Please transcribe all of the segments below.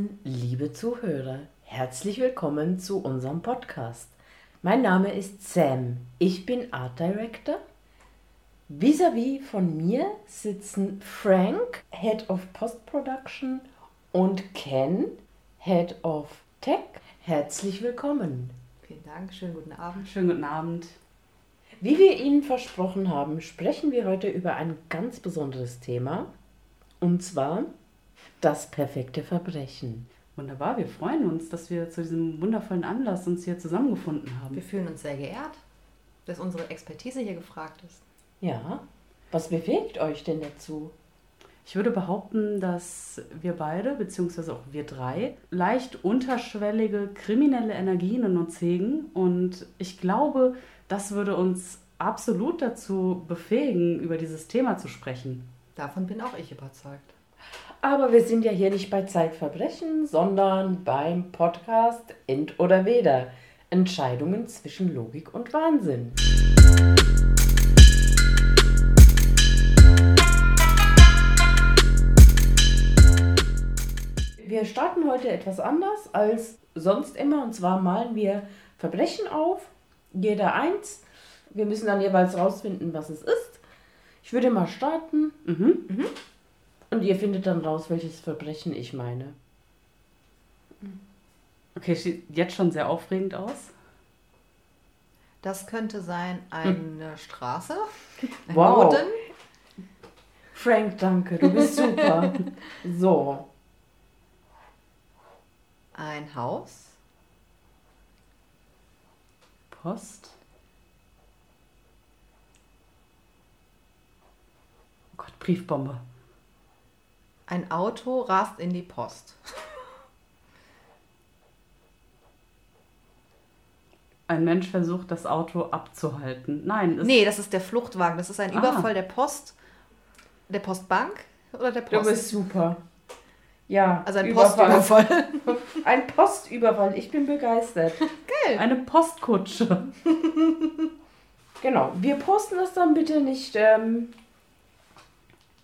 Liebe Zuhörerinnen, liebe Zuhörer, herzlich willkommen zu unserem Podcast. Mein Name ist Sam, ich bin Art Director. Vis-à-vis von mir sitzen Frank, Head of Post Production, und Ken, Head of Tech. Herzlich willkommen. Vielen Dank, schönen guten Abend. Schönen guten Abend. Wie wir Ihnen versprochen haben, sprechen wir heute über ein ganz besonderes Thema. Und zwar das perfekte Verbrechen. Wunderbar, wir freuen uns, dass wir zu diesem wundervollen Anlass uns hier zusammengefunden haben. Wir fühlen uns sehr geehrt, dass unsere Expertise hier gefragt ist. Ja, was bewegt euch denn dazu? Ich würde behaupten, dass wir beide, beziehungsweise auch wir drei, leicht unterschwellige kriminelle Energien in uns hegen. Und ich glaube, das würde uns absolut dazu befähigen, über dieses Thema zu sprechen. Davon bin auch ich überzeugt. Aber wir sind ja hier nicht bei Zeitverbrechen, sondern beim Podcast End oder Weder. Entscheidungen zwischen Logik und Wahnsinn. Wir starten heute etwas anders als sonst immer. Und zwar malen wir Verbrechen auf, jeder eins. Wir müssen dann jeweils rausfinden, was es ist. Ich würde mal starten. Mhm. Mhm. Und ihr findet dann raus, welches Verbrechen ich meine. Okay, sieht jetzt schon sehr aufregend aus. Das könnte sein eine Straße, ein Wow. Boden, Frank, danke, du bist super. so, ein Haus, Post. Oh Gott, Briefbombe. Ein Auto rast in die Post. Ein Mensch versucht, das Auto abzuhalten. Nein, es Nee, das ist der Fluchtwagen. Das ist ein Ah. Überfall der Post, der Postbank oder der du Post. bist super. Ja, also ein Überfall. Postüberfall. Ein Postüberfall, ich bin begeistert. eine Postkutsche. Genau, wir posten das dann bitte nicht. Ähm,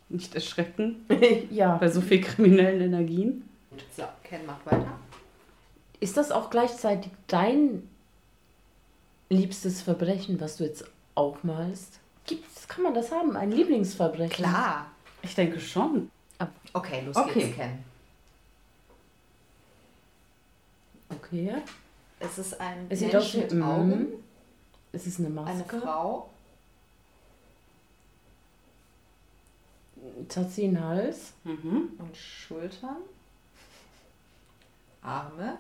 Nicht erschrecken ja, bei so viel kriminellen Energien. So, Ken macht weiter. ist das auch gleichzeitig dein liebstes Verbrechen, was du jetzt aufmalst? Gibt's, kann man das haben? Ein Lieblingsverbrechen? Klar. Ich denke schon. Okay, los Okay. geht's, Ken. Okay. Es ist ein Es sieht Mensch mit mhm. Augen, Es ist eine eine Maske. Frau, Jetzt hat sie einen Hals. Mhm. und Schultern, Arme,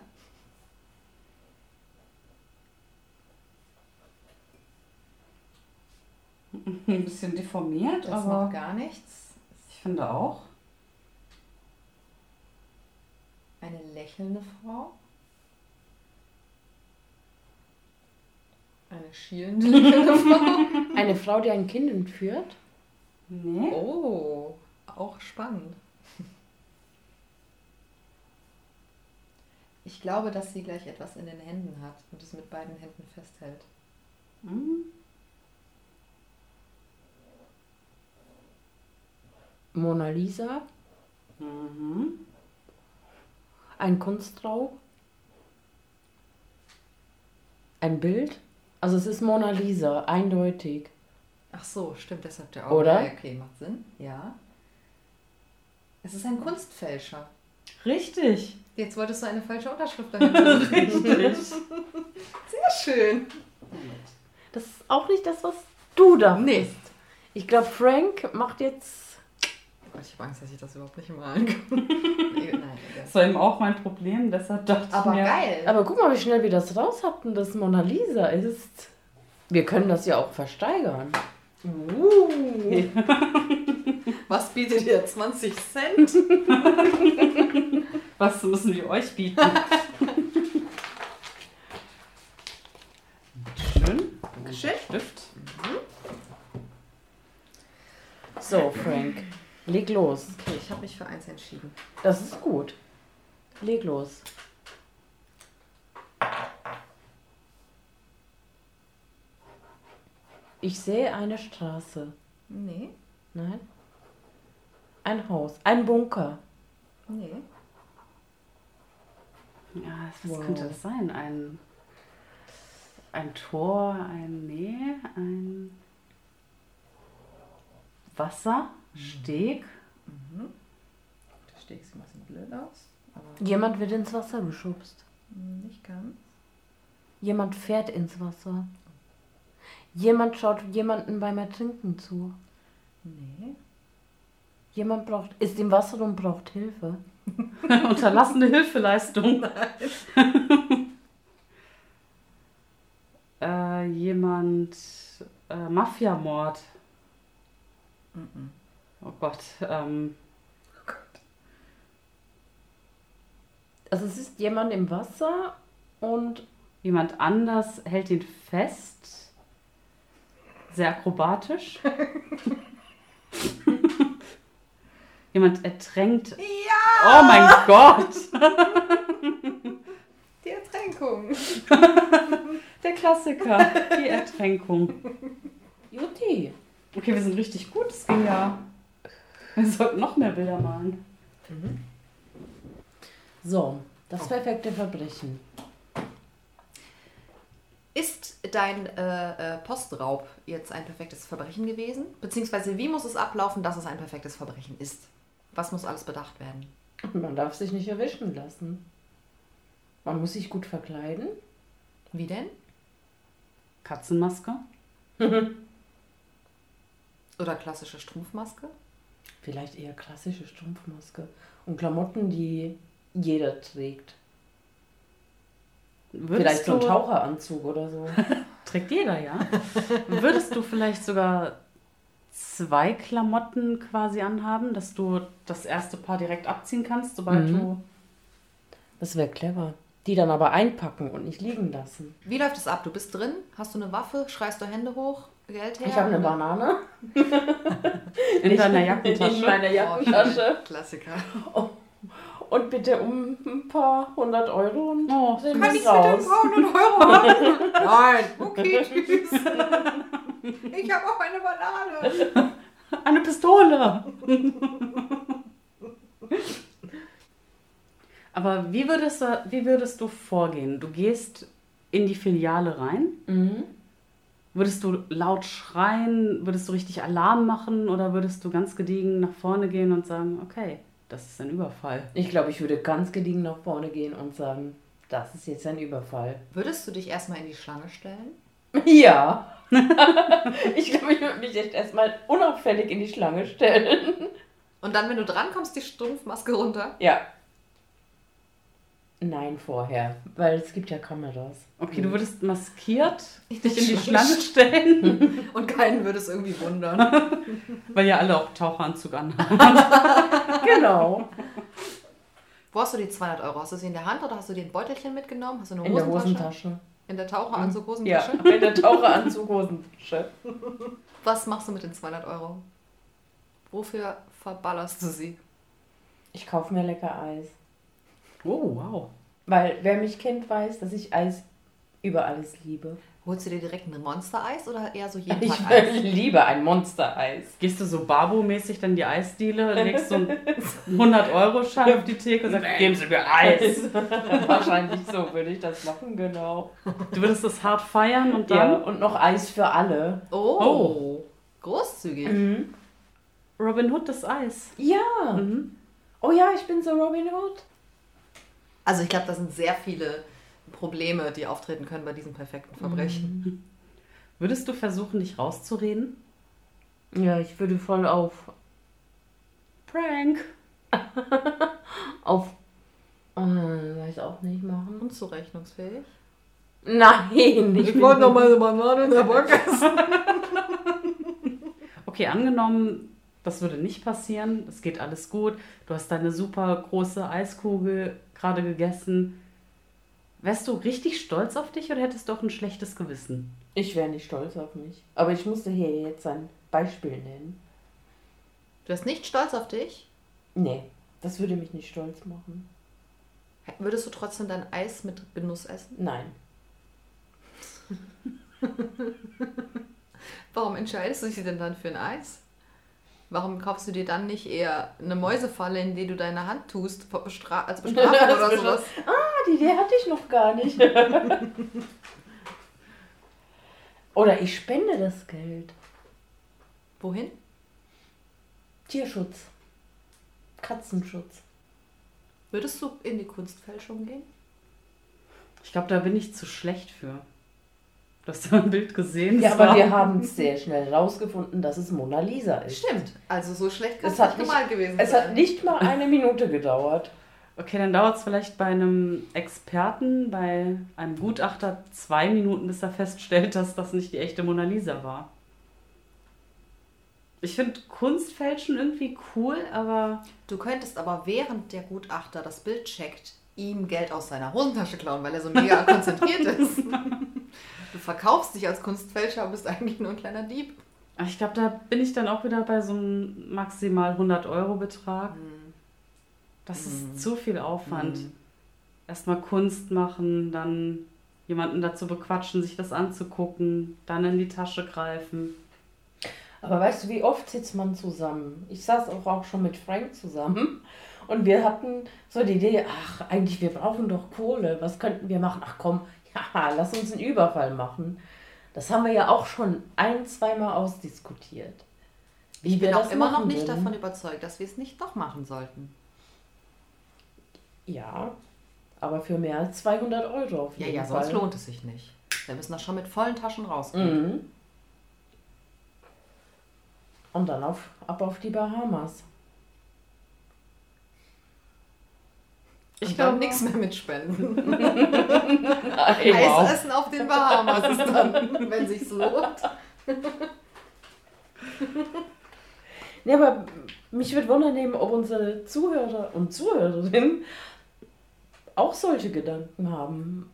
Ein bisschen deformiert, das aber macht gar nichts. ich finde auch. Eine lächelnde Frau. Eine schielende Frau. Eine Frau, die ein Kind entführt. Nee. Oh, auch spannend. Ich glaube, dass sie gleich etwas in den Händen hat und es mit beiden Händen festhält. Mhm. Mona Lisa. Mhm. Ein Kunstraub. Ein Bild. Also es ist Mona Lisa, eindeutig. Ach so, stimmt, deshalb der Oder? Ja, Okay, macht Sinn. Ja. Es ist ein Kunstfälscher. Richtig. Jetzt wolltest du eine falsche Unterschrift dahinter. Richtig. Sehr schön. Das ist auch nicht das, was du da Nee. bist. Ich glaube, Frank macht jetzt. Oh Gott, ich habe Angst, dass ich das überhaupt nicht malen kann. Nee, Nein, egal. Das war eben auch mein Problem, deshalb dachte Aber ich mir. geil. Aber guck mal, wie schnell wir das raus hatten, dass Mona Lisa ist. Wir können das ja auch versteigern. Uh. Was bietet ihr? 20 Cent? Was müssen wir euch bieten? Schön. Dankeschön. Stift. So, Frank, leg los. Okay, ich habe mich für eins entschieden. Das ist gut. Leg los. Ich sehe eine Straße. Nee, Nein? Ein Haus. Ein Bunker. nee. Ja, was Wow. könnte das sein? Ein, ein Tor, ein Nee, ein Wassersteg. Da steckst du ein bisschen blöd aus, aber Jemand wird ins Wasser geschubst. nicht ganz. Jemand fährt ins Wasser. Jemand schaut jemanden beim Ertrinken zu. Nee. Jemand braucht, ist im Wasser und braucht Hilfe. Unterlassene Hilfeleistung. äh, jemand, äh, Mafiamord. Mhm. Oh Gott, ähm, Oh Gott. Also es ist jemand im Wasser und jemand anders hält ihn fest. Sehr akrobatisch. jemand ertränkt. Ja! Oh mein Gott! Die Ertränkung. Der Klassiker, die Ertränkung. Juti. Okay, wir sind richtig gut. Es ging ja. Wir sollten noch mehr Bilder malen. So, das perfekte Verbrechen. Ist dein äh, äh, Postraub jetzt ein perfektes Verbrechen gewesen? Beziehungsweise wie muss es ablaufen, dass es ein perfektes Verbrechen ist? Was muss alles bedacht werden? Man darf sich nicht erwischen lassen. Man muss sich gut verkleiden. Wie denn? Katzenmaske. Oder klassische Strumpfmaske? Vielleicht eher klassische Strumpfmaske. Und Klamotten, die jeder trägt. Würdest Vielleicht so ein Taucheranzug oder so. Trägt jeder, ja. Würdest du vielleicht sogar zwei Klamotten quasi anhaben, dass du das erste Paar direkt abziehen kannst, sobald Mhm. du. Das wäre clever. Die dann aber einpacken und nicht liegen lassen. Wie läuft es ab? Du bist drin, hast du eine Waffe, schreist du Hände hoch, Geld her? Ich habe eine Banane In deiner in Jackentasche. meiner Jackentasche. Klassiker. Und bitte um ein paar hundert Euro und Oh, sind Kann ich bitte ein raus. paar hundert Euro haben? Nein. Okay, tschüss. Ich habe auch eine Banane. Eine Pistole! Aber wie würdest, du, wie würdest du vorgehen? Du gehst in die Filiale rein. Mhm. Würdest du laut schreien? Würdest du richtig Alarm machen? Oder würdest du ganz gediegen nach vorne gehen und sagen, okay, das ist ein Überfall? Ich glaube, ich würde ganz gediegen nach vorne gehen und sagen, das ist jetzt ein Überfall. Würdest du dich erstmal in die Schlange stellen? Ja. ich glaube, ich würde mich echt erstmal unauffällig in die Schlange stellen. Und dann, wenn du drankommst, die Strumpfmaske runter? Ja. Nein, vorher. Weil es gibt ja Kameras. Okay, du würdest maskiert Ich dich in die Schlange stellen, Und keinen würde es irgendwie wundern. weil ja alle auch Taucheranzug anhaben. Genau. Wo hast du die 200 Euro? Hast du sie in der Hand oder hast du dir ein Beutelchen mitgenommen? Hast du eine In der Hosentasche? Hosentasche. In der Taucheranzug Ja, Hosentasche? in der Taucheranzug Hosentasche. Was machst du mit den 200 Euro? Wofür verballerst du sie? Ich kaufe mir lecker Eis. Oh, wow. Weil wer mich kennt, weiß, dass ich Eis über alles liebe. Holst du dir direkt ein Monster-Eis oder eher so jeden Ich Tag Eis? liebe ein Monster-Eis. Gehst du so Barbo-mäßig dann die Eisdiele, legst so einen 100-Euro-Schein auf die Theke und sagst, geben Sie mir Eis. Wahrscheinlich so würde ich das machen, genau. Du würdest das hart feiern und Ja, dann und noch Eis für alle. Oh, Oh. großzügig. Mhm. Robin Hood das Eis. Ja. Mhm. Oh ja, ich bin so Robin Hood. Also ich glaube, da sind sehr viele Probleme, die auftreten können bei diesem perfekten Verbrechen. Würdest du versuchen, dich rauszureden? Ja, ich würde voll auf. Prank. auf. Äh, weiß auch nicht machen. Unzurechnungsfähig. Nein, ich, bin- eine Banane in der Bank essen. Okay, angenommen, das würde nicht passieren, es geht alles gut, du hast deine super große Eiskugel gerade gegessen. Wärst du richtig stolz auf dich oder hättest du auch ein schlechtes Gewissen? Ich wäre nicht stolz auf mich. Aber ich musste hier jetzt ein Beispiel nennen. Du bist nicht stolz auf dich? Nee, das würde mich nicht stolz machen. Würdest du trotzdem dein Eis mit Genuss essen? Nein. Warum entscheidest du dich denn dann für ein Eis? Warum kaufst du dir dann nicht eher eine Mäusefalle, in die du deine Hand tust, Bestra als Bestrafung oder sowas? Ah, die Idee hatte ich noch gar nicht. Oder ich spende das Geld. Wohin? Tierschutz. Katzenschutz. Würdest du in die Kunstfälschung gehen? Ich glaube, da bin ich zu schlecht für. Du hast ja ein Bild gesehen. Ja, aber war- wir haben sehr schnell rausgefunden, dass es Mona Lisa ist. Stimmt. Also so schlecht kann Es nicht gemalt gewesen Es sein. hat nicht mal eine Minute gedauert. Okay, dann dauert es vielleicht bei einem Experten, bei einem Gutachter zwei Minuten, bis er feststellt, dass das nicht die echte Mona Lisa war. Ich finde Kunstfälschen irgendwie cool, aber Du könntest aber während der Gutachter das Bild checkt, ihm Geld aus seiner Hosentasche klauen, weil er so mega konzentriert ist. Du verkaufst dich als Kunstfälscher, aber bist eigentlich nur ein kleiner Dieb. ich glaube, da bin ich dann auch wieder bei so einem maximal 100 Euro Betrag. Das ist zu viel Aufwand. Erstmal Kunst machen, dann jemanden dazu bequatschen, sich das anzugucken, dann in die Tasche greifen. Aber weißt du, wie oft sitzt man zusammen? Ich saß auch, auch schon mit Frank zusammen und wir hatten so die Idee, ach, eigentlich, wir brauchen doch Kohle. Was könnten wir machen? Ach komm, ja, lass uns einen Überfall machen. Das haben wir ja auch schon ein, zweimal ausdiskutiert. Wie Ich bin auch das immer noch nicht würden. davon überzeugt, dass wir es nicht doch machen sollten. Ja, aber für mehr als 200 Euro auf Ja, jeden ja, Fall. sonst lohnt es sich nicht. Wir müssen doch schon mit vollen Taschen rausgehen. Mhm. Und dann auf, ab auf die Bahamas. Ich glaube nichts mehr mit Spenden. Eisessen auf den Bahamas ist dann, wenn sich's lohnt. Ja, aber mich würde wundern, ob unsere Zuhörer und Zuhörerinnen auch solche Gedanken haben.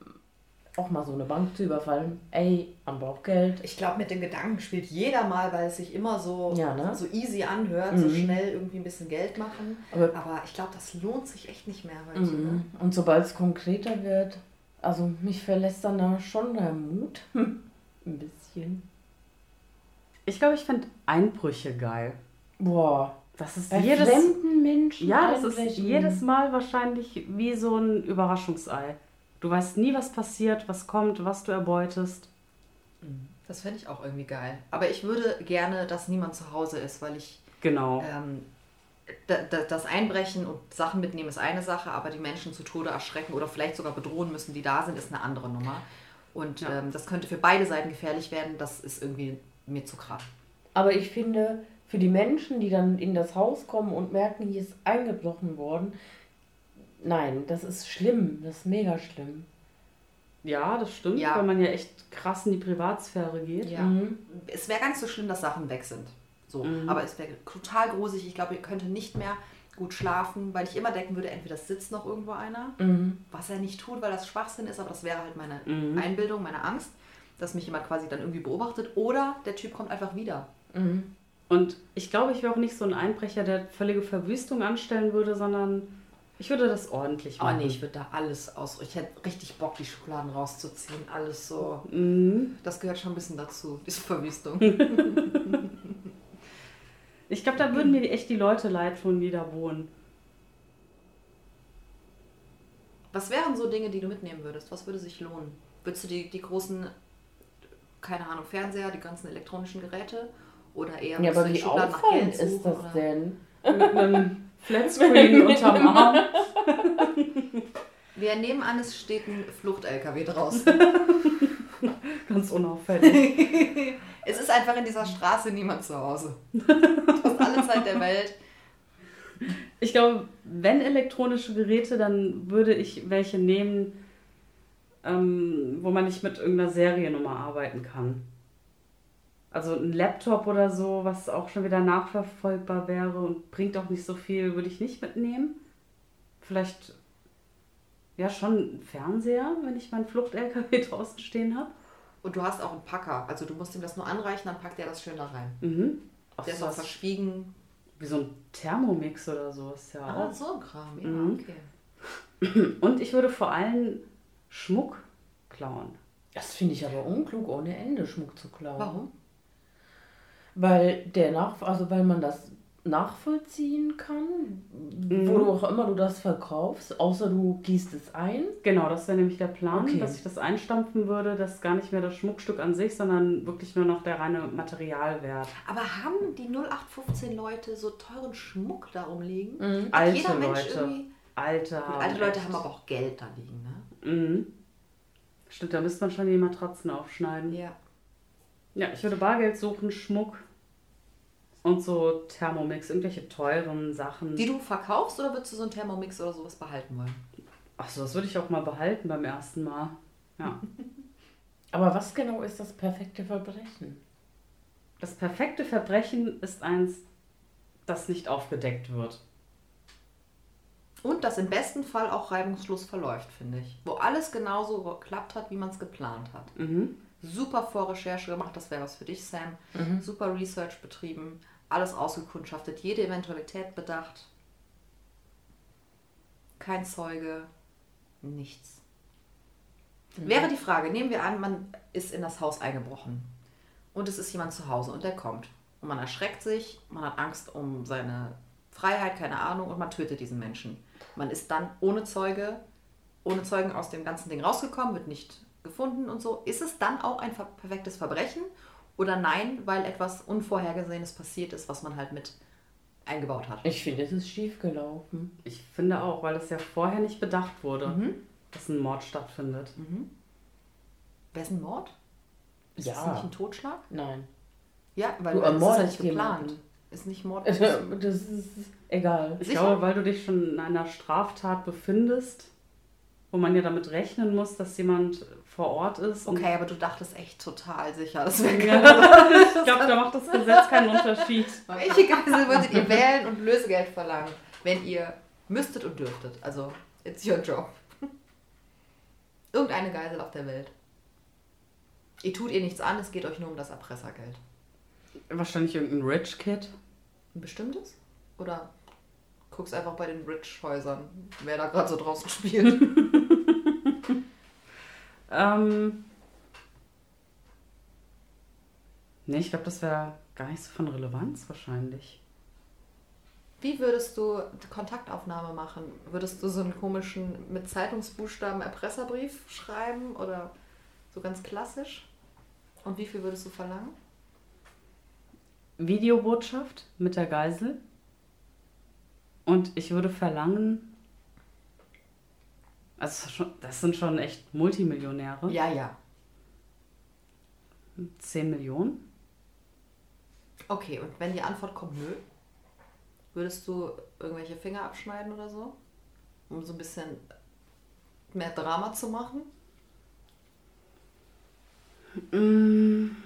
Auch mal so eine Bank zu überfallen. Ey, man braucht Geld. Ich glaube, mit dem Gedanken spielt jeder mal, weil es sich immer so, Ja, ne? so easy anhört, so Mhm. schnell irgendwie ein bisschen Geld machen. Aber, Aber ich glaube, das lohnt sich echt nicht mehr heute. Ne? mhm. Und sobald es konkreter wird, also mich verlässt dann da schon der Mut. Ein bisschen. Ich glaube, ich finde Einbrüche geil. Boah. Das ist Bei jedes, fremden Menschen. ja, das ist jedes Mal wahrscheinlich wie so ein Überraschungsei. Du weißt nie, was passiert, was kommt, was du erbeutest. Das fände ich auch irgendwie geil. Aber ich würde gerne, dass niemand zu Hause ist, weil ich Genau. ähm, da, da, das Einbrechen und Sachen mitnehmen ist eine Sache, aber die Menschen zu Tode erschrecken oder vielleicht sogar bedrohen müssen, die da sind, ist eine andere Nummer. Und Ja. ähm, das könnte für beide Seiten gefährlich werden. Das ist irgendwie mir zu krass. Aber ich finde, für die Menschen, die dann in das Haus kommen und merken, hier ist eingebrochen worden, nein, das ist schlimm. Das ist mega schlimm. Ja, das stimmt, Ja. weil man ja echt krass in die Privatsphäre geht. Ja. Mhm. Es wäre gar nicht so schlimm, dass Sachen weg sind. So. Mhm. Aber es wäre total gruselig. Ich glaube, ich könnte nicht mehr gut schlafen, weil ich immer denken würde, entweder sitzt noch irgendwo einer, Mhm. was er nicht tut, weil das Schwachsinn ist, aber das wäre halt meine Mhm. Einbildung, meine Angst, dass mich jemand quasi dann irgendwie beobachtet oder der Typ kommt einfach wieder. Mhm. Und ich glaube, ich wäre auch nicht so ein Einbrecher, der völlige Verwüstung anstellen würde, sondern ich würde das ordentlich Oh machen. nee, ich würde da alles aus. Ich hätte richtig Bock, die Schubladen rauszuziehen. Alles so. Mhm. Das gehört schon ein bisschen dazu, diese Verwüstung. Ich glaube, da würden mir echt die Leute leid tun, die da wohnen. Was wären so Dinge, die du mitnehmen würdest? Was würde sich lohnen? Würdest du die, die großen, keine Ahnung, Fernseher, die ganzen elektronischen Geräte? Oder eher Ja, aber wie auffallend ist das oder? denn? Flatscreen unterm Arm. Wir nehmen an, es steht ein Flucht-LKW draußen. Ganz unauffällig. es ist einfach in dieser Straße niemand zu Hause. Du hast alle Zeit der Welt. Ich glaube, wenn elektronische Geräte, dann würde ich welche nehmen, ähm, wo man nicht mit irgendeiner Seriennummer arbeiten kann. Also ein Laptop oder so, was auch schon wieder nachverfolgbar wäre und bringt auch nicht so viel, würde ich nicht mitnehmen. Vielleicht ja schon ein Fernseher, wenn ich meinen Flucht-LKW draußen stehen habe. Und du hast auch einen Packer. Also du musst ihm das nur anreichen, dann packt er das schön da rein. Mhm. Auch Der ist auch verschwiegen. wie so ein Thermomix oder so ist ja Ah, auch. so ein Kram. Ja, Mhm. okay. Und ich würde vor allem Schmuck klauen. Das finde ich aber unklug, ohne Ende Schmuck zu klauen. Warum? Weil der nach, also weil man das nachvollziehen kann, wo du auch immer du das verkaufst, außer du gießt es ein. Genau, das wäre nämlich der Plan, Okay. dass ich das einstampfen würde, dass gar nicht mehr das Schmuckstück an sich, sondern wirklich nur noch der reine Materialwert. Aber haben die 0815 Leute so teuren Schmuck da rumliegen? Mhm. Alte jeder Mensch Leute. irgendwie. Alter. Gut, alte Leute haben aber auch Geld da liegen, ne? Mhm. Stimmt, da müsste man schon die Matratzen aufschneiden. Ja. Ja, ich würde Bargeld suchen, Schmuck und so Thermomix, irgendwelche teuren Sachen. Die du verkaufst oder würdest du so einen Thermomix oder sowas behalten wollen? Achso, das würde ich auch mal behalten beim ersten Mal. Ja. Aber was genau ist das perfekte Verbrechen? Das perfekte Verbrechen ist eins, das nicht aufgedeckt wird. Und das im besten Fall auch reibungslos verläuft, finde ich. Wo alles genauso geklappt hat, wie man es geplant hat. Mhm. Super Vorrecherche gemacht, das wäre was für dich, Sam. Super Research betrieben, alles ausgekundschaftet, jede Eventualität bedacht. Kein Zeuge, nichts. Wäre die Frage, nehmen wir an, man ist in das Haus eingebrochen und es ist jemand zu Hause und der kommt. Und man erschreckt sich, man hat Angst um seine Freiheit, keine Ahnung, und man tötet diesen Menschen. Man ist dann ohne Zeuge, ohne Zeugen aus dem ganzen Ding rausgekommen, wird nicht gefunden und so. Ist es dann auch ein perfektes Verbrechen oder nein, weil etwas Unvorhergesehenes passiert ist, was man halt mit eingebaut hat? Ich finde, es ist schief gelaufen. Ich finde auch, weil es ja vorher nicht bedacht wurde, Mhm. dass ein Mord stattfindet. Es ein Mord? Ist Ja. es nicht ein Totschlag? Nein. Ja, weil Du ermordest nicht geplant. Ist nicht Mord. Das ist egal. Ich Sicher? glaube, weil du dich schon in einer Straftat befindest, wo man ja damit rechnen muss, dass jemand vor Ort ist. Okay, aber du dachtest echt total sicher, das wäre Ja, ich glaube, da macht das Gesetz keinen Unterschied. Welche Geisel würdet ihr wählen und Lösegeld verlangen, wenn ihr müsstet und dürftet? Also, it's your job. Irgendeine Geisel auf der Welt. Ihr tut ihr nichts an, es geht euch nur um das Erpressergeld. Wahrscheinlich irgendein Rich Kid. Ein bestimmtes? Oder guckst einfach bei den Rich-Häusern, wer da gerade so draußen spielt? Ähm. Nee, ich glaube, das wäre gar nicht so von Relevanz wahrscheinlich. Wie würdest du die Kontaktaufnahme machen? Würdest du so einen komischen mit Zeitungsbuchstaben Erpresserbrief schreiben oder so ganz klassisch? Und wie viel würdest du verlangen? Videobotschaft mit der Geisel. Und ich würde verlangen. Also, das sind schon echt Multimillionäre. Ja, ja. 10 Millionen. Okay, und wenn die Antwort kommt, nö, würdest du irgendwelche Finger abschneiden oder so? Um so ein bisschen mehr Drama zu machen? Mm.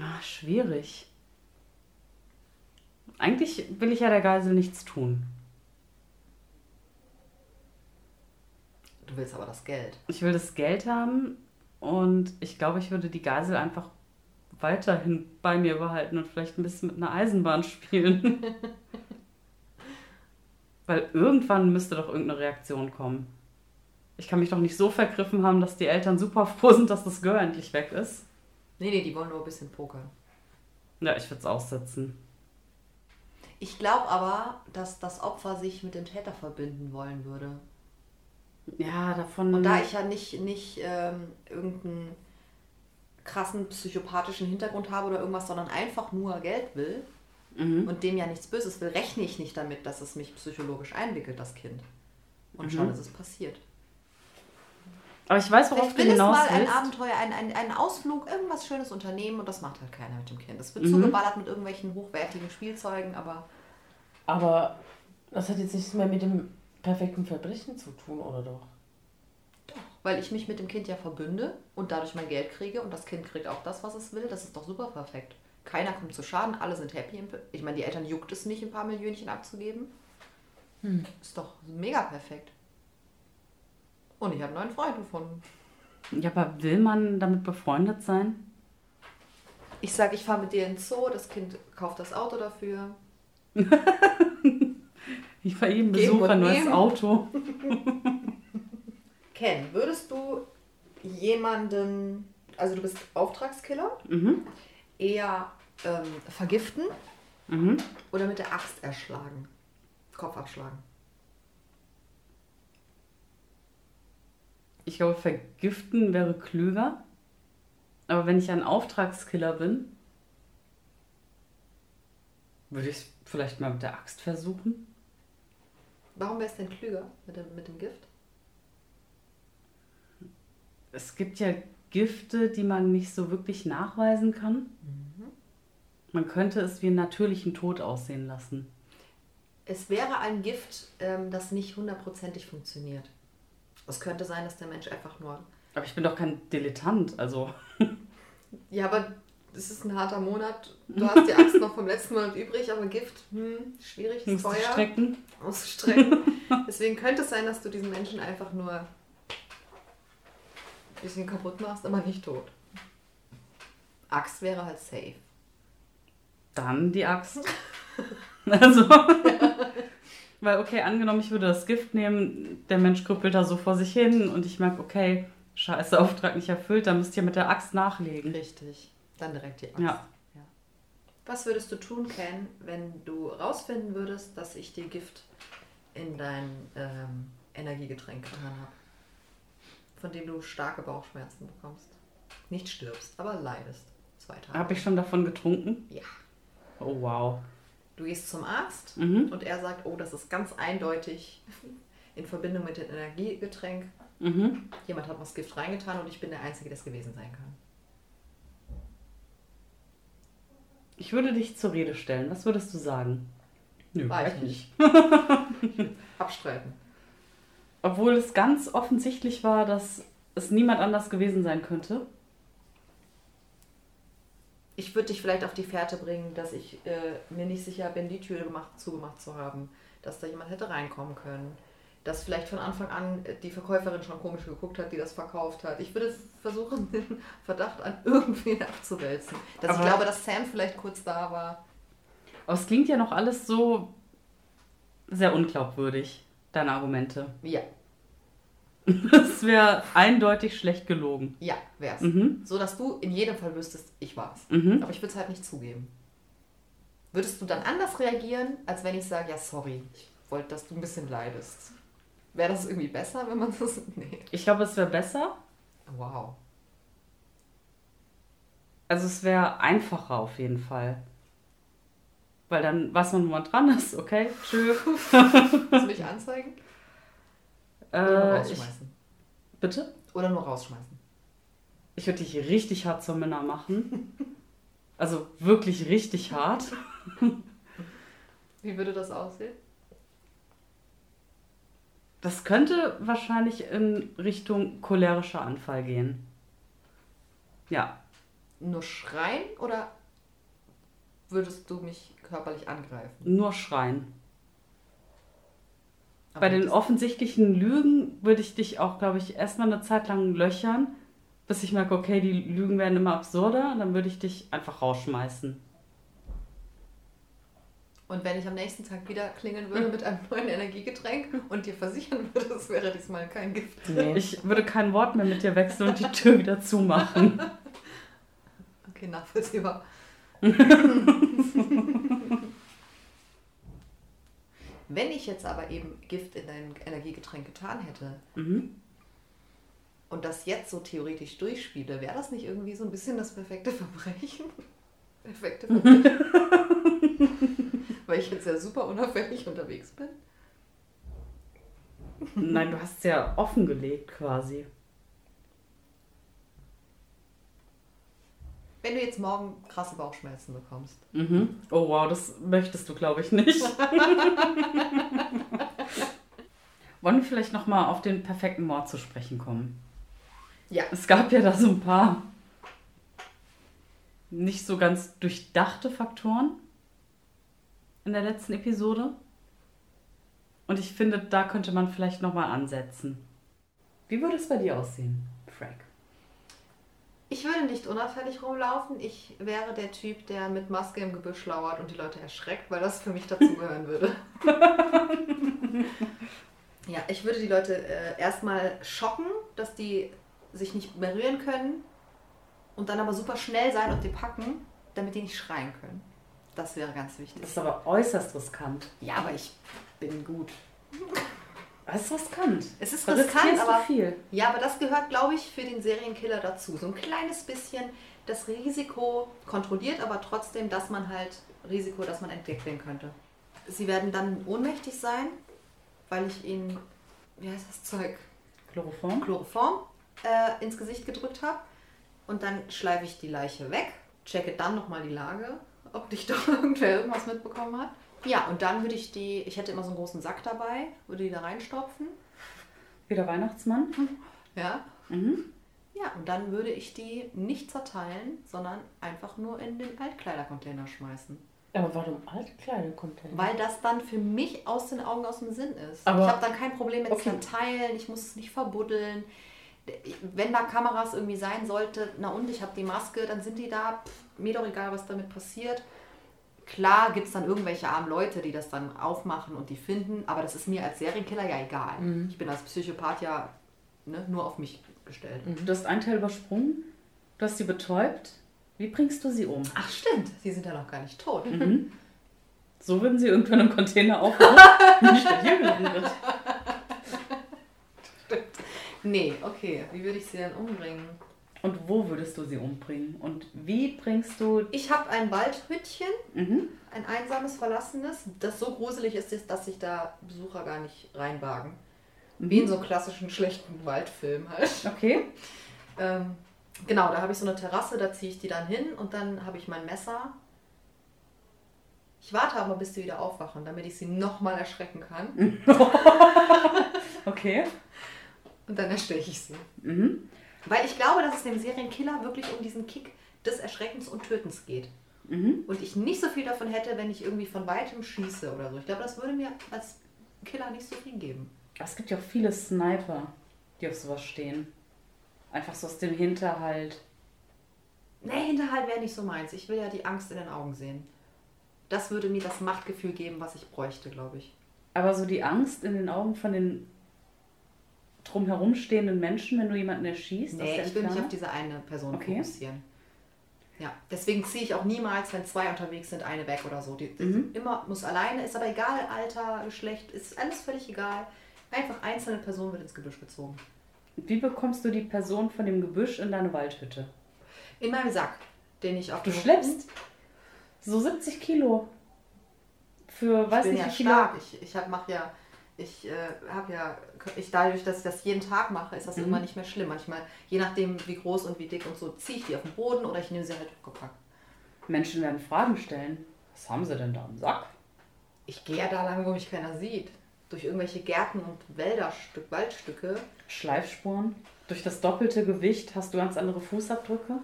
Ah, schwierig. Eigentlich will ich ja der Geisel nichts tun. Du willst aber das Geld. Ich will das Geld haben und ich glaube, ich würde die Geisel einfach weiterhin bei mir behalten und vielleicht ein bisschen mit einer Eisenbahn spielen. Weil irgendwann müsste doch irgendeine Reaktion kommen. Ich kann mich doch nicht so vergriffen haben, dass die Eltern super froh sind, dass das Girl endlich weg ist. Nee, nee, die wollen nur ein bisschen pokern. Ja, ich würde es aussetzen. Ich glaube aber, dass das Opfer sich mit dem Täter verbinden wollen würde. Ja, davon. Und da ich ja nicht, nicht ähm, irgendeinen krassen psychopathischen Hintergrund habe oder irgendwas, sondern einfach nur Geld will Mhm. und dem ja nichts Böses will, rechne ich nicht damit, dass es mich psychologisch einwickelt, das Kind. Und Mhm. schon ist es passiert. Aber ich weiß, worauf Vielleicht du will es hinaus mal ein. Abenteuer, ein, ein, einen Ausflug, irgendwas Schönes unternehmen und das macht halt keiner mit dem Kind. Es wird Mhm. zugeballert mit irgendwelchen hochwertigen Spielzeugen, aber Aber das hat jetzt nichts mehr mit dem perfekten Verbrechen zu tun, oder doch? weil ich mich mit dem Kind ja verbünde und dadurch mein Geld kriege und das Kind kriegt auch das, was es will, das ist doch super perfekt. Keiner kommt zu Schaden, alle sind happy. im- Ich meine, die Eltern juckt es nicht, ein paar Millionchen abzugeben. Hm. Ist doch mega perfekt. Und ich habe einen neuen Freund gefunden. Ja, aber will man damit befreundet sein? Ich sage, ich fahre mit dir ins Zoo, das Kind kauft das Auto dafür. Ich bei jedem Geben Besuch und ein neues nehmen. Auto. Ken, würdest du jemanden, also du bist Auftragskiller, Mhm. eher ähm, vergiften Mhm. oder mit der Axt erschlagen. Kopf abschlagen. Ich glaube, vergiften wäre klüger. Aber wenn ich ein Auftragskiller bin, würde ich es vielleicht mal mit der Axt versuchen. Warum wäre es denn klüger mit dem, mit dem Gift? Es gibt ja Gifte, die man nicht so wirklich nachweisen kann. Man könnte es wie einen natürlichen Tod aussehen lassen. Es wäre ein Gift, ähm, das nicht hundertprozentig funktioniert. Es könnte sein, dass der Mensch einfach nur. Aber ich bin doch kein Dilettant, also. Ja, aber es ist ein harter Monat. Du hast die Axt noch vom letzten Monat übrig, aber Gift, hm, schwierig, ist teuer. strecken. Musst du strecken. Deswegen könnte es sein, dass du diesen Menschen einfach nur ein bisschen kaputt machst, aber nicht tot. Axt wäre halt safe. Dann die Axt. Also. Weil, okay, angenommen, ich würde das Gift nehmen, der Mensch krüppelt da so vor sich hin und ich merke, okay, scheiße, Auftrag nicht erfüllt, dann müsst ihr mit der Axt nachlegen. Richtig. Dann direkt die Axt. Ja. Was würdest du tun, Ken, wenn du rausfinden würdest, dass ich dir Gift in dein ähm, Energiegetränk getan habe? Von dem du starke Bauchschmerzen bekommst. Nicht stirbst, aber leidest. Zwei Tage. Habe ich schon davon getrunken? Ja. Oh, wow. Du gehst zum Arzt Mhm. und er sagt, oh, das ist ganz eindeutig in Verbindung mit dem Energiegetränk. Mhm. Jemand hat was Gift reingetan und ich bin der Einzige, der es gewesen sein kann. Ich würde dich zur Rede stellen. Was würdest du sagen? Nö, War ich weiß nicht. Abstreiten. Obwohl es ganz offensichtlich war, dass es niemand anders gewesen sein könnte. Ich würde dich vielleicht auf die Fährte bringen, dass ich äh, mir nicht sicher bin, die Tür gemacht, zugemacht zu haben, dass da jemand hätte reinkommen können, dass vielleicht von Anfang an äh, die Verkäuferin schon komisch geguckt hat, die das verkauft hat. Ich würde versuchen, den Verdacht an irgendwen abzuwälzen. Dass ich glaube, dass Sam vielleicht kurz da war. Aber es klingt ja noch alles so sehr unglaubwürdig, deine Argumente. Ja, Es wäre eindeutig schlecht gelogen. ja, wär's. Mhm. So dass du in jedem Fall wüsstest, ich war's. Mhm. Aber ich würde es halt nicht zugeben. Würdest du dann anders reagieren, als wenn ich sage, ja, sorry, ich wollte, dass du ein bisschen leidest? Wäre das irgendwie besser, wenn man das. Nee. Ich glaube, es wäre besser. Wow. Also es wäre einfacher auf jeden Fall. Weil dann weiß man, wo man dran ist, okay? Tschö. Willst du mich anzeigen? Oder nur Äh, ich, rausschmeißen? bitte? Oder nur rausschmeißen? Ich würde dich richtig hart zur Männer machen. Also wirklich richtig hart. Wie würde das aussehen? Das könnte wahrscheinlich in Richtung cholerischer Anfall gehen. Ja. Nur schreien oder würdest du mich körperlich angreifen? Nur schreien. Aber Bei den offensichtlichen Lügen würde ich dich auch, glaube ich, erstmal eine Zeit lang löchern, bis ich merke, okay, die Lügen werden immer absurder. Dann würde ich dich einfach rausschmeißen. Und wenn ich am nächsten Tag wieder klingeln würde mit einem neuen Energiegetränk und dir versichern würde, es wäre diesmal kein Gift. Nee. Ich würde kein Wort mehr mit dir wechseln und die Tür wieder zumachen. Okay, nachvollziehbar. Wenn ich jetzt aber eben Gift in dein Energiegetränk getan hätte Mhm. und das jetzt so theoretisch durchspiele, wäre das nicht irgendwie so ein bisschen das perfekte Verbrechen? Perfekte Verbrechen? Weil ich jetzt ja super unauffällig unterwegs bin. Nein, du hast es ja offengelegt quasi. Wenn du jetzt morgen krasse Bauchschmerzen bekommst, Mhm. Oh wow, das möchtest du, glaube ich, nicht. Wollen wir vielleicht nochmal auf den perfekten Mord zu sprechen kommen? Ja. Es gab ja da so ein paar nicht so ganz durchdachte Faktoren in der letzten Episode. Und ich finde, da könnte man vielleicht nochmal ansetzen. Wie würde es bei dir aussehen, Frank? Ich würde nicht unauffällig rumlaufen. Ich wäre der Typ, der mit Maske im Gebüsch lauert und die Leute erschreckt, weil das für mich dazugehören würde. ja, ich würde die Leute äh, erstmal schocken, dass die sich nicht mehr rühren können und dann aber super schnell sein und die packen damit die nicht schreien können. Das wäre ganz wichtig. Das ist aber äußerst riskant. Ja, aber ich bin gut. Das ist riskant. Es ist riskant, aber viel. Ja, aber das gehört, glaube ich, für den Serienkiller dazu. So ein kleines bisschen das Risiko kontrolliert, aber trotzdem, dass man halt Risiko, dass man entdeckt werden könnte. Sie werden dann ohnmächtig sein, weil ich ihnen, wie heißt das Zeug, Chloroform? Chloroform äh, ins Gesicht gedrückt habe. Und dann schleife ich die Leiche weg, checke dann nochmal die Lage, ob nicht doch irgendwer irgendwas mitbekommen hat. Ja, und dann würde ich die, ich hätte immer so einen großen Sack dabei, würde die da reinstopfen. Wie der Weihnachtsmann? Ja, Mhm. Ja, und dann würde ich die nicht zerteilen, sondern einfach nur in den Altkleidercontainer schmeißen. Aber warum Altkleidercontainer? Weil das dann für mich aus den Augen, aus dem Sinn ist. Aber- ich habe dann kein Problem mit Okay. Zerteilen, ich muss es nicht verbuddeln. Wenn da Kameras irgendwie sein sollte, na und ich habe die Maske, dann sind die da, pff, mir doch egal, was damit passiert. Klar gibt es dann irgendwelche armen Leute, die das dann aufmachen und die finden, aber das ist mir als Serienkiller ja egal. Ich bin als Psychopath ja ne, nur auf mich gestellt. Du hast einen Teil übersprungen. Du hast sie betäubt. Wie bringst du sie um? Ach stimmt, sie sind ja noch gar nicht tot. Mhm. So würden sie irgendwann im Container aufwachen. Nicht der hier gelandet wird. Nee, okay. Wie würde ich sie denn umbringen? Und wo würdest du sie umbringen? Und wie bringst du. Ich habe ein Waldhüttchen, Mhm. ein einsames, verlassenes, das so gruselig ist, dass sich da Besucher gar nicht reinwagen. Wie in so klassischen schlechten Waldfilmen halt. Okay. Ähm, genau, da habe ich so eine Terrasse, da ziehe ich die dann hin und dann habe ich mein Messer. Ich warte aber, bis sie wieder aufwachen, damit ich sie nochmal erschrecken kann. Okay. Und dann ersteche ich sie. Mhm. Weil ich glaube, dass es dem Serienkiller wirklich um diesen Kick des Erschreckens und Tötens geht. Mhm. Und ich nicht so viel davon hätte, wenn ich irgendwie von weitem schieße oder so. Ich glaube, das würde mir als Killer nicht so viel geben. Aber es gibt ja auch viele Sniper, die auf sowas stehen. Einfach so aus dem Hinterhalt. Nee, Hinterhalt wäre nicht so meins. Ich will ja die Angst in den Augen sehen. Das würde mir das Machtgefühl geben, was ich bräuchte, glaube ich. Aber so die Angst in den Augen von den drumherum stehenden Menschen, wenn du jemanden erschießt. Nee, ich will mich auf diese eine Person Okay. fokussieren. Ja, deswegen ziehe ich auch niemals, wenn zwei unterwegs sind, eine weg oder so. Die, die Mhm. immer muss alleine, ist aber egal, Alter, Geschlecht, ist alles völlig egal. Einfach einzelne Person wird ins Gebüsch gezogen. Wie bekommst du die Person von dem Gebüsch in deine Waldhütte? In meinem Sack, den ich auf Du schleppst so 70 Kilo. Für Ich weiß bin nicht ja stark. Ich, ich hab, mach ja, ich äh, habe ja, ich dadurch, dass ich das jeden Tag mache, ist das Mhm. immer nicht mehr schlimm. Manchmal, je nachdem wie groß und wie dick und so, ziehe ich die auf den Boden oder ich nehme sie halt hochgepackt. Menschen werden Fragen stellen. Was haben sie denn da im Sack? Ich gehe ja da lang, wo mich keiner sieht. Durch irgendwelche Gärten und Wälderstück, Waldstücke. Schleifspuren. Durch das doppelte Gewicht hast du ganz andere Fußabdrücke.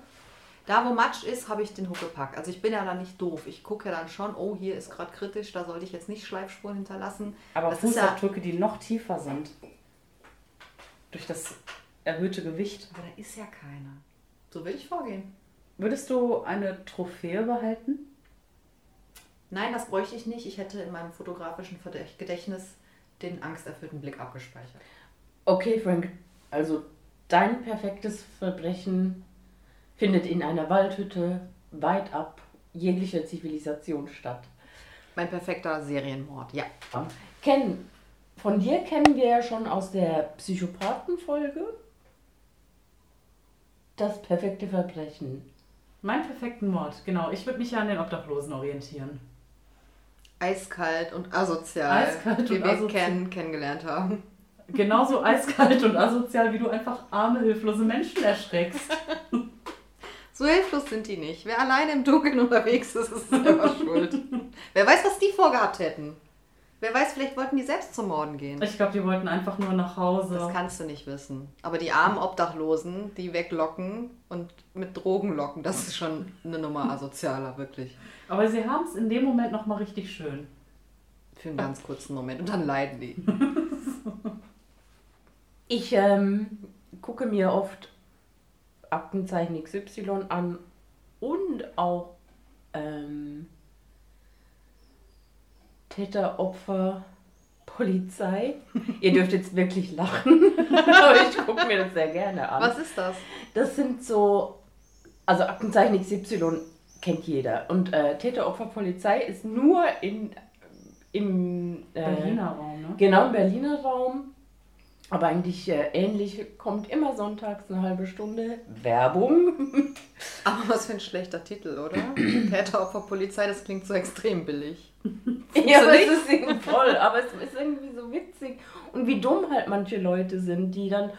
Da, wo Matsch ist, habe ich den Huckepack. Also ich bin ja dann nicht doof. Ich gucke ja dann schon, oh, hier ist gerade kritisch, da sollte ich jetzt nicht Schleifspuren hinterlassen. Aber Das ist ja- Fußabdrücke, die noch tiefer sind. Durch das erhöhte Gewicht. Aber da ist ja keiner. So will ich vorgehen. Würdest du eine Trophäe behalten? Nein, das bräuchte ich nicht. Ich hätte in meinem fotografischen Gedächtnis den angsterfüllten Blick abgespeichert. Okay, Frank, also dein perfektes Verbrechen findet in einer Waldhütte weit ab jeglicher Zivilisation statt. Mein perfekter Serienmord, ja. Ken, von dir kennen wir ja schon aus der Psychopathenfolge das perfekte Verbrechen. Mein perfekten Mord, genau. Ich würde mich ja an den Obdachlosen orientieren. Eiskalt und asozial. Eiskalt wie und wir asozial. kennen, kennengelernt haben. Genauso eiskalt und asozial, wie du einfach arme, hilflose Menschen erschreckst. So hilflos sind die nicht. Wer alleine im Dunkeln unterwegs ist, ist selber schuld. Wer weiß, was die vorgehabt hätten. Wer weiß, vielleicht wollten die selbst zum Morden gehen. Ich glaube, die wollten einfach nur nach Hause. Das kannst du nicht wissen. Aber die armen Obdachlosen, die weglocken und mit Drogen locken, das ist schon eine Nummer asozialer, wirklich. Aber sie haben es in dem Moment nochmal richtig schön. Für einen ganz kurzen Moment. Und dann leiden die. Ich ähm, gucke mir oft Aktenzeichen XY an und auch ähm, Täter, Opfer, Polizei. Ihr dürft jetzt wirklich lachen, aber ich gucke mir das sehr gerne an. Was ist das? Das sind so, also Aktenzeichen XY kennt jeder. Und äh, Täter-Opfer-Polizei ist nur in, im äh, Berliner Raum, ne? Genau, im Berliner Raum. Aber eigentlich äh, ähnlich kommt immer sonntags eine halbe Stunde Werbung. Aber was für ein schlechter Titel, oder? Täteropferpolizei, das klingt so extrem billig. ja, aber es ist irgendwie voll, aber es ist irgendwie so witzig. Und wie dumm halt manche Leute sind, die dann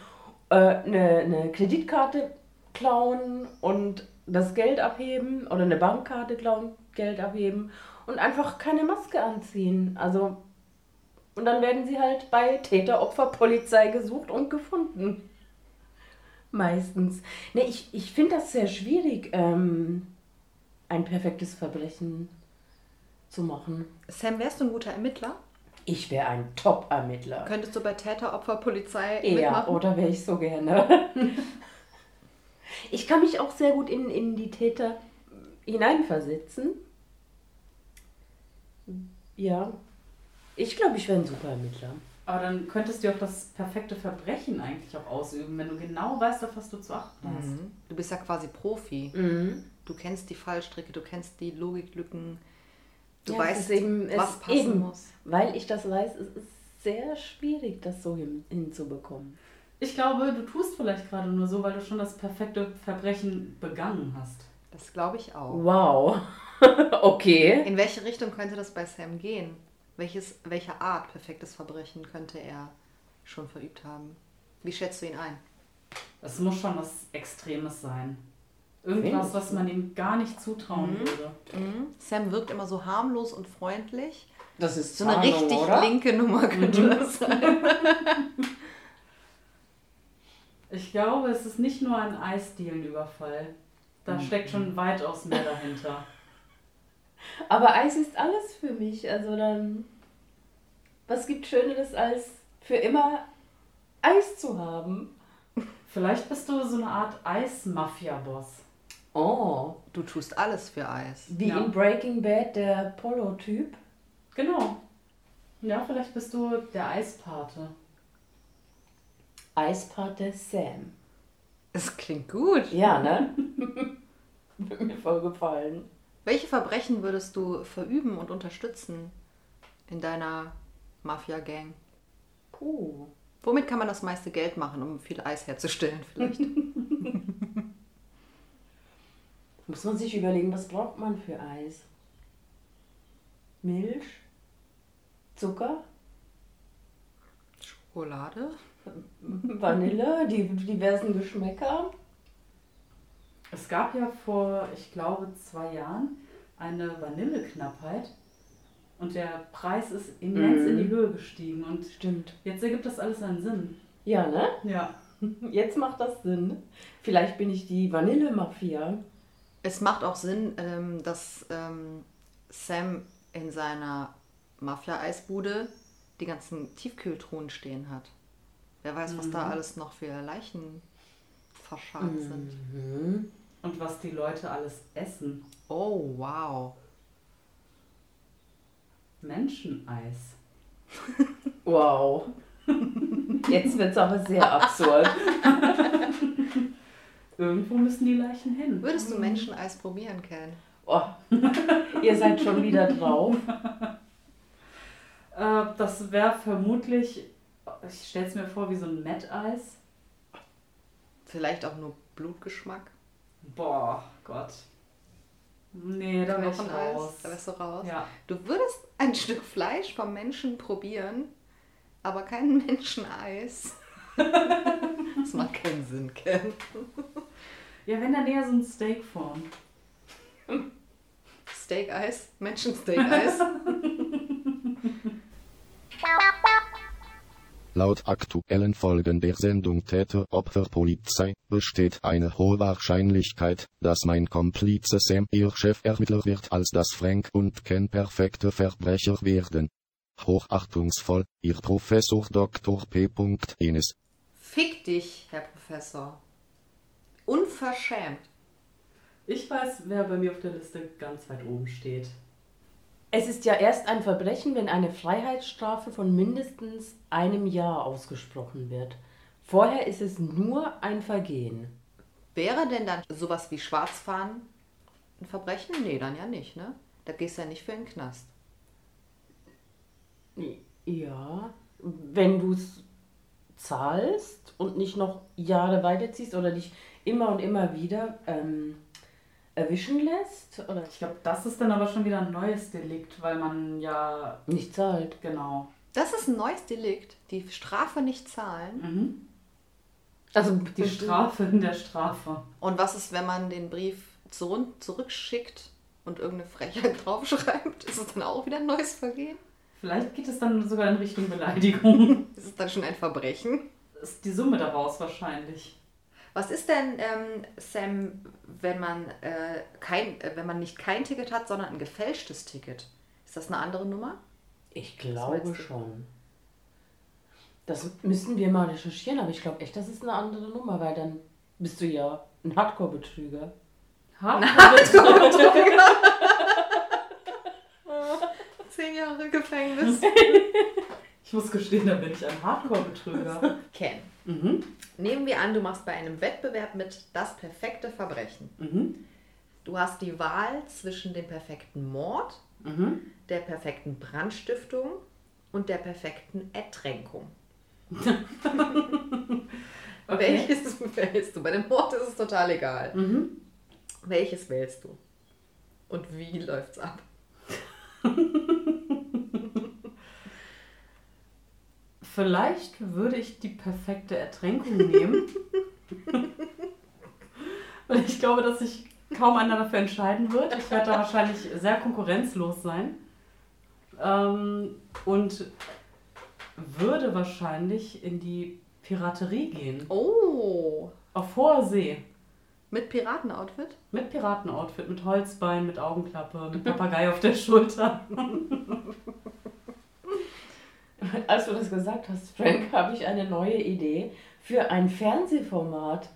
äh, eine, eine Kreditkarte klauen und das Geld abheben oder eine Bankkarte klauen, Geld abheben und einfach keine Maske anziehen. Also und dann werden sie halt bei Täter-Opfer-Polizei gesucht und gefunden. Meistens. Ne, ich, ich finde das sehr schwierig, ähm, ein perfektes Verbrechen zu machen. Sam, wärst du ein guter Ermittler? Ich wäre ein Top-Ermittler. Könntest du bei Täteropferpolizei Ja, mitmachen? oder wäre ich so gerne. ich kann mich auch sehr gut in, in die Täter hineinversetzen. Ja. Ich glaube, ich wäre ein super Ermittler. Aber dann könntest du auch das perfekte Verbrechen eigentlich auch ausüben, wenn du genau weißt, auf was du zu achten hast. Mhm. Du bist ja quasi Profi. Mhm. Du kennst die Fallstricke, du kennst die Logiklücken. Du Ja, weißt, eben- was passen eben- muss. Weil ich das weiß, es ist sehr schwierig, das so hin, hinzubekommen. Ich glaube, du tust vielleicht gerade nur so, weil du schon das perfekte Verbrechen begangen hast. Das glaube ich auch. Wow. okay. In welche Richtung könnte das bei Sam gehen? Welches, welche Art perfektes Verbrechen könnte er schon verübt haben? Wie schätzt du ihn ein? Es muss schon was Extremes sein. Irgendwas, was man ihm gar nicht zutrauen Mhm. würde. Sam wirkt immer so harmlos und freundlich. Das ist So eine Tarnung, richtig oder? linke Nummer könnte das sein. Ich glaube, es ist nicht nur ein Eisdielenüberfall. Da Mhm. steckt schon weitaus mehr dahinter. Aber Eis ist alles für mich. Also dann. Was gibt Schöneres als für immer Eis zu haben? Vielleicht bist du so eine Art Eis-Mafia-Boss. Oh. Du tust alles für Eis. Wie Ja. in Breaking Bad der Polo-Typ. Genau. Ja, vielleicht bist du der Eispate. Eispate Sam. Es klingt gut. Ja, ne? Wird mir voll gefallen. Welche Verbrechen würdest du verüben und unterstützen in deiner Mafia-Gang? Puh. Womit kann man das meiste Geld machen, um viel Eis herzustellen vielleicht? Muss man sich überlegen, was braucht man für Eis? Milch? Zucker? Schokolade? Vanille? Die diversen Geschmäcker? Es gab ja vor, ich glaube, zwei Jahren eine Vanilleknappheit. Und der Preis ist immens Mhm. in die Höhe gestiegen. Und Stimmt. jetzt ergibt das alles einen Sinn. Ja, ne? Ja. Jetzt macht das Sinn. Vielleicht bin ich die Vanille-Mafia. Es macht auch Sinn, ähm, dass ähm, Sam in seiner Mafia-Eisbude die ganzen Tiefkühltruhen stehen hat. Wer weiß, was da alles noch für Leichen verscharrt sind. Und was die Leute alles essen. Oh, wow. Menscheneis. Wow. Jetzt wird es aber sehr absurd. Irgendwo müssen die Leichen hin. Würdest du Menscheneis probieren, Ken? Oh. Ihr seid schon wieder drauf. Äh, das wäre vermutlich, ich stelle es mir vor, wie so ein Metteis. Vielleicht auch nur Blutgeschmack? Boah, Gott. Nee, da wäre ich raus. Da wärst du raus. Ja. Du würdest ein Stück Fleisch vom Menschen probieren, aber kein Menscheneis. das macht keinen Sinn, Ken. ja, wenn dann eher so ein Steakform. Steak-Eis? Menschen-Steak-Eis? Laut aktuellen Folgen der Sendung Täter-Opfer-Polizei besteht eine hohe Wahrscheinlichkeit, dass mein Komplize Sam ihr Chefermittler wird, als dass Frank und Ken perfekte Verbrecher werden. Hochachtungsvoll, Ihr Professor Dr. P. Enes. Fick dich, Herr Professor. Unverschämt. Ich weiß, wer bei mir auf der Liste ganz weit oben steht. Es ist ja erst ein Verbrechen, wenn eine Freiheitsstrafe von mindestens einem Jahr ausgesprochen wird. Vorher ist es nur ein Vergehen. Wäre denn dann sowas wie Schwarzfahren ein Verbrechen? Nee, dann ja nicht, ne? Da gehst du ja nicht für den Knast. Ja, wenn du es zahlst und nicht noch Jahre weiterziehst oder dich immer und immer wieder ähm, erwischen lässt oder Ich glaube, das ist dann aber schon wieder ein neues Delikt, weil man ja, nicht zahlt. genau. Das ist ein neues Delikt. Die Strafe nicht zahlen. Mhm. Also Die Strafe in der Strafe. Und was ist, wenn man den Brief zurück, zurückschickt und irgendeine Frechheit draufschreibt? Ist es dann auch wieder ein neues Vergehen? Vielleicht geht es dann sogar in Richtung Beleidigung. Ist es dann schon ein Verbrechen? Ist die Summe daraus wahrscheinlich. Was ist denn, ähm, Sam, wenn man, äh, kein, äh, wenn man nicht kein Ticket hat, sondern ein gefälschtes Ticket? Ist das eine andere Nummer? Ich glaube schon. Das müssten wir mal recherchieren, aber ich glaube echt, das ist eine andere Nummer, weil dann bist du ja ein Hardcore-Betrüger. Zehn Jahre Gefängnis. Ich muss gestehen, da bin ich ein Hardcore-Betrüger. Ken, mhm. nehmen wir an, du machst bei einem Wettbewerb mit das perfekte Verbrechen. Mhm. Du hast die Wahl zwischen dem perfekten Mord, Mhm. der perfekten Brandstiftung und der perfekten Ertränkung. Okay. Welches wählst du? Bei dem Mord ist es total egal. Mhm. Welches wählst du? Und wie läuft's ab? Vielleicht würde ich die perfekte Ertränkung nehmen. Weil ich glaube, dass sich kaum einer dafür entscheiden wird. Ich werde da wahrscheinlich sehr konkurrenzlos sein. Ähm, und würde wahrscheinlich in die Piraterie gehen. Oh, Auf hoher See. mit Piratenoutfit? Mit Piratenoutfit, mit Holzbein, mit Augenklappe, mit Papagei auf der Schulter. Als du das gesagt hast, Frank, habe ich eine neue Idee für ein Fernsehformat.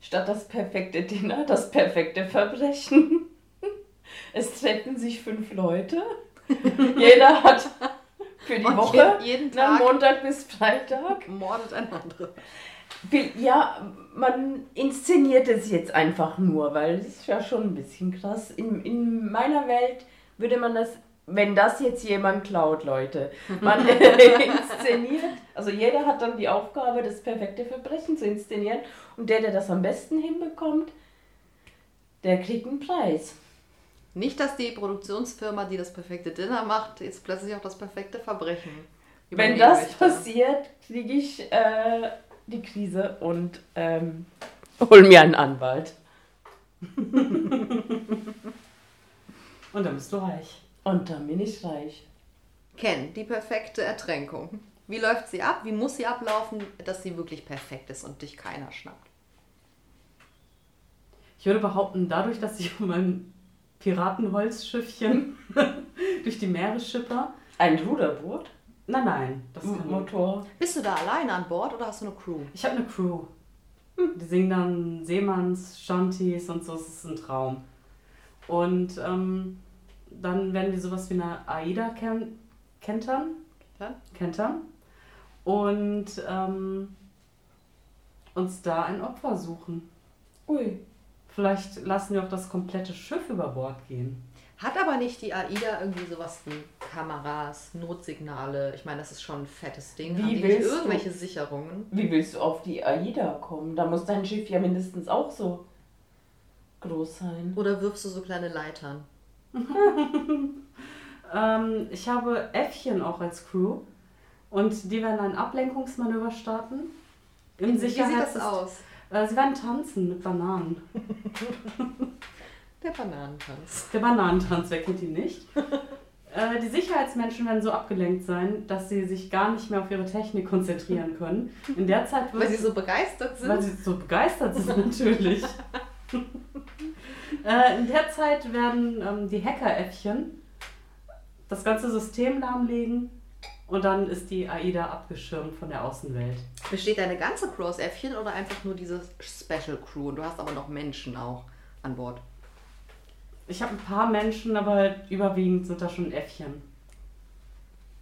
Statt das perfekte Dinner, das perfekte Verbrechen. Es treffen sich fünf Leute. Jeder hat für die Und Woche, je- jeden na, Tag Montag bis Freitag. mordet ein anderer. Ja, man inszeniert es jetzt einfach nur, weil es ist ja schon ein bisschen krass. In, in meiner Welt würde man das, wenn das jetzt jemand klaut, Leute, man inszeniert, also jeder hat dann die Aufgabe, das perfekte Verbrechen zu inszenieren und der, der das am besten hinbekommt, der kriegt einen Preis. Nicht, dass die Produktionsfirma, die das perfekte Dinner macht, jetzt plötzlich auch das perfekte Verbrechen. Wenn das möchte. passiert, kriege ich äh, die Krise und ähm, hol mir einen Anwalt. Und dann bist du reich. Und dann bin ich reich. Ken, die perfekte Ertränkung. Wie läuft sie ab? Wie muss sie ablaufen, dass sie wirklich perfekt ist und dich keiner schnappt? Ich würde behaupten, dadurch, dass ich auf meinem Piratenholzschiffchen durch die Meere schipper. Ein Ruderboot? Nein, nein, das M kann Motor? Bist du da alleine an Bord oder hast du eine Crew? Ich habe eine Crew. Die singen dann Seemanns, Shanties und so, es ist ein Traum. Und ähm, dann werden wir sowas wie eine AIDA ken kentern. Dann? Kentern. Und ähm, uns da ein Opfer suchen. Ui. Vielleicht lassen wir auch das komplette Schiff über Bord gehen. Hat aber nicht die AIDA irgendwie sowas wie Kameras, Notsignale? Ich meine, das ist schon ein fettes Ding. Wie Haben die willst du- irgendwelche Sicherungen? Wie willst du auf die AIDA kommen? Da muss dein Schiff ja mindestens auch so groß sein. Oder wirfst du so kleine Leitern? Ähm, ich habe Äffchen auch als Crew. Und die werden ein Ablenkungsmanöver starten. Im Wie sieht das aus? Äh, sie werden tanzen mit Bananen. Der Bananentanz. Der Bananentanz, wer kennt ihn nicht? äh, die Sicherheitsmenschen werden so abgelenkt sein, dass sie sich gar nicht mehr auf ihre Technik konzentrieren können. In der Zeit wird Weil sie so begeistert sind. Weil sie so begeistert sind natürlich. Äh, in der Zeit werden ähm, die Hackeräffchen das ganze System lahmlegen und dann ist die AIDA abgeschirmt von der Außenwelt. Besteht deine ganze Crew aus Äffchen oder einfach nur diese Special Crew? Und du hast aber noch Menschen auch an Bord. Ich habe ein paar Menschen, aber überwiegend sind da schon Äffchen.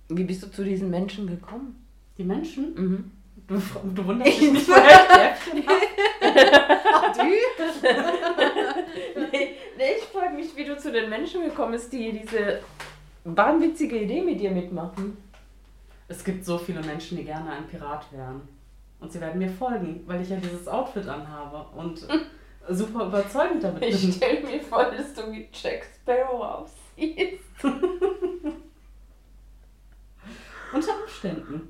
Wie bist du zu diesen Menschen gekommen? Die Menschen? Mhm. Du, du wunderst dich nicht, woher ich die Äffchen habe? Ach, du? ich frage mich, wie du zu den Menschen gekommen bist, die diese wahnwitzige Idee mit dir mitmachen. Es gibt so viele Menschen, die gerne ein Pirat wären. Und sie werden mir folgen, weil ich ja dieses Outfit anhabe und super überzeugend damit Ich bin. stelle mir vor, dass du wie Jack Sparrow aussiehst. Unter Umständen.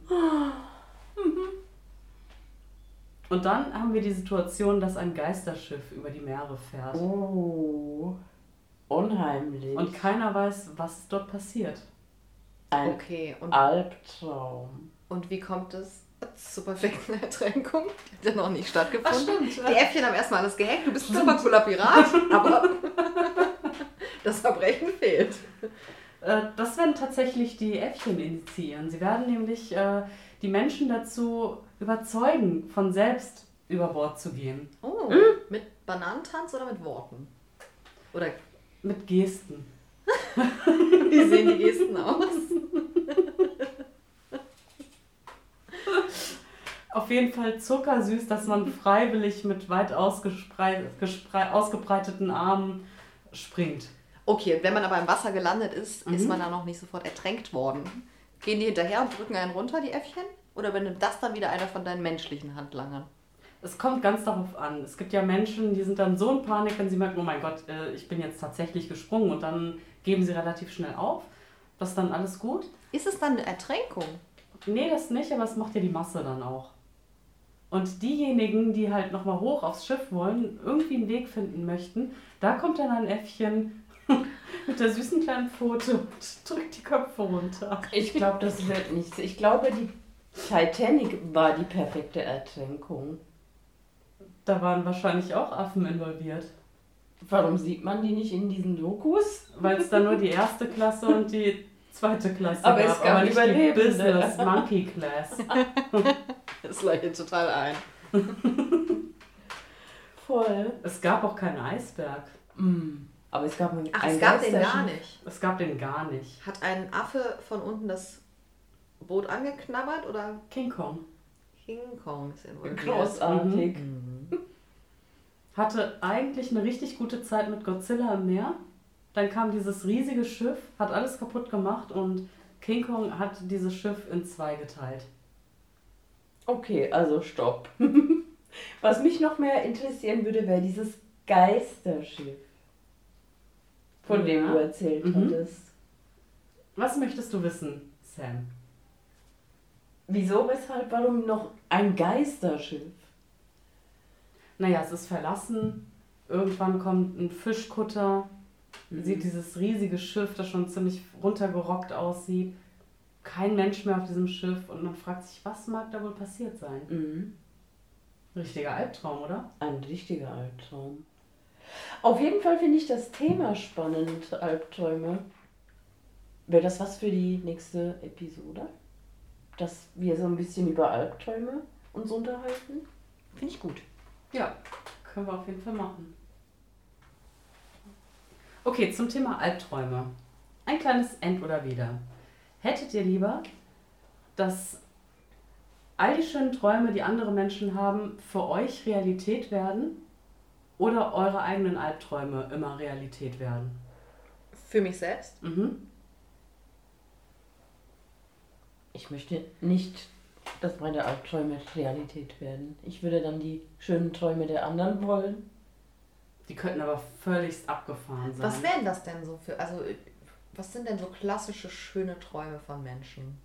Und dann haben wir die Situation, dass ein Geisterschiff über die Meere fährt. Oh, unheimlich. Und keiner weiß, was dort passiert. ein Okay, und, Albtraum. und wie kommt es zur perfekten Ertränkung? Die hat ja noch nicht stattgefunden. stimmt. Die Äffchen haben erstmal alles gehackt. Du bist ein super cooler Pirat, aber das Verbrechen fehlt. Äh, Das werden tatsächlich die Äffchen initiieren. Sie werden nämlich äh, die Menschen dazu überzeugen, von selbst über Bord zu gehen. Oh, mit Bananentanz oder mit Worten? Oder Mit Gesten. wie sehen die Gesten aus? Auf jeden Fall zuckersüß, dass man freiwillig mit weit ausgebreiteten Armen springt. Okay, und wenn man aber im Wasser gelandet ist, ist Mhm. man dann noch nicht sofort ertränkt worden. Gehen die hinterher und drücken einen runter, die Äffchen? Oder übernimmt das dann wieder einer von deinen menschlichen Handlangern? Es kommt ganz darauf an. Es gibt ja Menschen, die sind dann so in Panik, wenn sie merken, oh mein Gott, äh, ich bin jetzt tatsächlich gesprungen und dann geben sie relativ schnell auf. Das ist dann alles gut. Ist es dann eine Ertränkung? Nee, das nicht, aber es macht ja die Masse dann auch. Und diejenigen, die halt nochmal hoch aufs Schiff wollen, irgendwie einen Weg finden möchten, da kommt dann ein Äffchen mit der süßen kleinen Pfote und drückt die Köpfe runter. Ich glaube, das wird nichts. Ich glaube, die Titanic war die perfekte Ertränkung. Da waren wahrscheinlich auch Affen involviert. Warum sieht man die nicht in diesen Dokus? Weil es da nur die erste Klasse und die zweite Klasse Aber gab, es gab aber nicht die. Business Monkey Class. Das leuchtet total ein. Voll. Es gab auch keinen Eisberg. Mm. Aber es gab einen Ach, es gab den gar nicht. Es gab den gar nicht. Hat ein Affe von unten das Boot angeknabbert oder King Kong King Kong ist involviert? Großartig. hatte eigentlich eine richtig gute Zeit mit Godzilla im Meer. Dann kam dieses riesige Schiff, hat alles kaputt gemacht und King Kong hat dieses Schiff in zwei geteilt. Okay, also stopp. Was mich noch mehr interessieren würde, wäre dieses Geisterschiff, von dem Ja. du erzählt Mhm. hattest. Was möchtest du wissen, Sam? Wieso, weshalb, warum noch ein Geisterschiff? Naja, es ist verlassen. Irgendwann kommt ein Fischkutter, sieht dieses riesige Schiff, das schon ziemlich runtergerockt aussieht. Kein Mensch mehr auf diesem Schiff und man fragt sich, was mag da wohl passiert sein? Mhm. Richtiger Albtraum, oder? Ein richtiger Albtraum. Auf jeden Fall finde ich das Thema spannend, Albträume. Wäre das was für die nächste Episode? Dass wir so ein bisschen über Albträume uns unterhalten? Finde ich gut. Ja, können wir auf jeden Fall machen. Okay, zum Thema Albträume. Ein kleines End oder wieder. Hättet ihr lieber, dass all die schönen Träume, die andere Menschen haben, für euch Realität werden oder eure eigenen Albträume immer Realität werden? Für mich selbst? Mhm. Ich möchte nicht, dass meine Albträume Realität werden. Ich würde dann die schönen Träume der anderen wollen. Die könnten aber völligst abgefahren sein. Was wären das denn so für, also was sind denn so klassische schöne Träume von Menschen?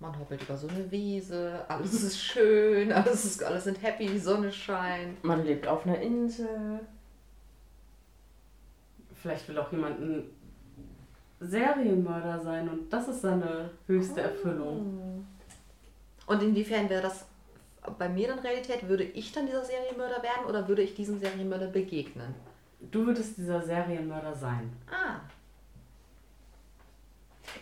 Man hoppelt über so eine Wiese, alles ist schön, alles, ist, alles sind happy, die Sonne scheint. Man lebt auf einer Insel. Vielleicht will auch jemand ein Serienmörder sein und das ist seine höchste Oh. Erfüllung. Und inwiefern wäre das bei mir dann Realität? Würde ich dann dieser Serienmörder werden oder würde ich diesem Serienmörder begegnen? Du würdest dieser Serienmörder sein. Ah.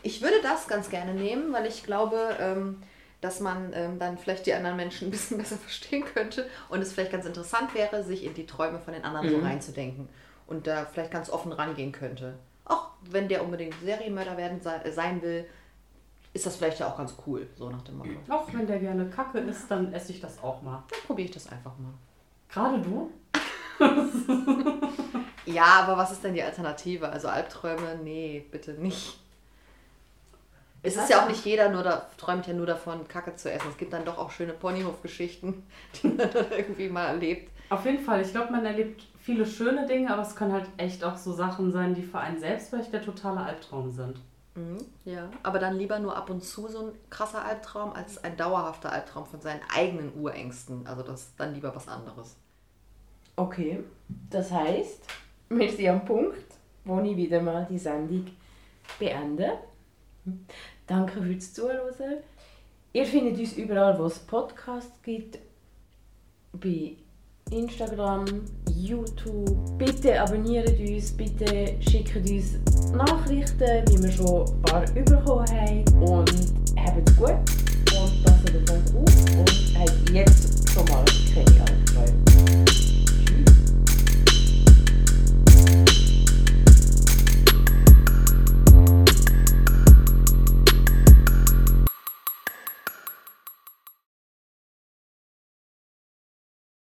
Ich würde das ganz gerne nehmen, weil ich glaube, ähm, dass man ähm, dann vielleicht die anderen Menschen ein bisschen besser verstehen könnte und es vielleicht ganz interessant wäre, sich in die Träume von den anderen so Mhm. reinzudenken und da vielleicht ganz offen rangehen könnte. Auch wenn der unbedingt Serienmörder werden sei- sein will, ist das vielleicht ja auch ganz cool, so nach dem Motto. Auch wenn der gerne Kacke isst, dann esse ich das auch mal. Dann probiere ich das einfach mal. Gerade du? Ja, aber was ist denn die Alternative? Also Albträume, nee, bitte nicht. Es ist ja auch nicht jeder nur da, träumt ja nur davon, Kacke zu essen. Es gibt dann doch auch schöne Ponyhof-Geschichten, die man dann irgendwie mal erlebt. Auf jeden Fall, ich glaube, man erlebt viele schöne Dinge, aber es können halt echt auch so Sachen sein, die für einen selbst vielleicht der totale Albtraum sind. Mhm, ja, aber dann lieber nur ab und zu so ein krasser Albtraum als ein dauerhafter Albtraum von seinen eigenen Urängsten. Also das ist dann lieber was anderes. Okay, das heißt, wir sind am Punkt, wo ich wieder mal die Sendung beende. Danke fürs Zuhören. Ihr findet uns überall, wo es Podcasts gibt. Bei Instagram, YouTube. Bitte abonniert uns, bitte schickt uns Nachrichten, wie wir schon ein paar bekommen haben. Und habt gut und passt auf euch auf und habt jetzt schon mal keine Alkohol.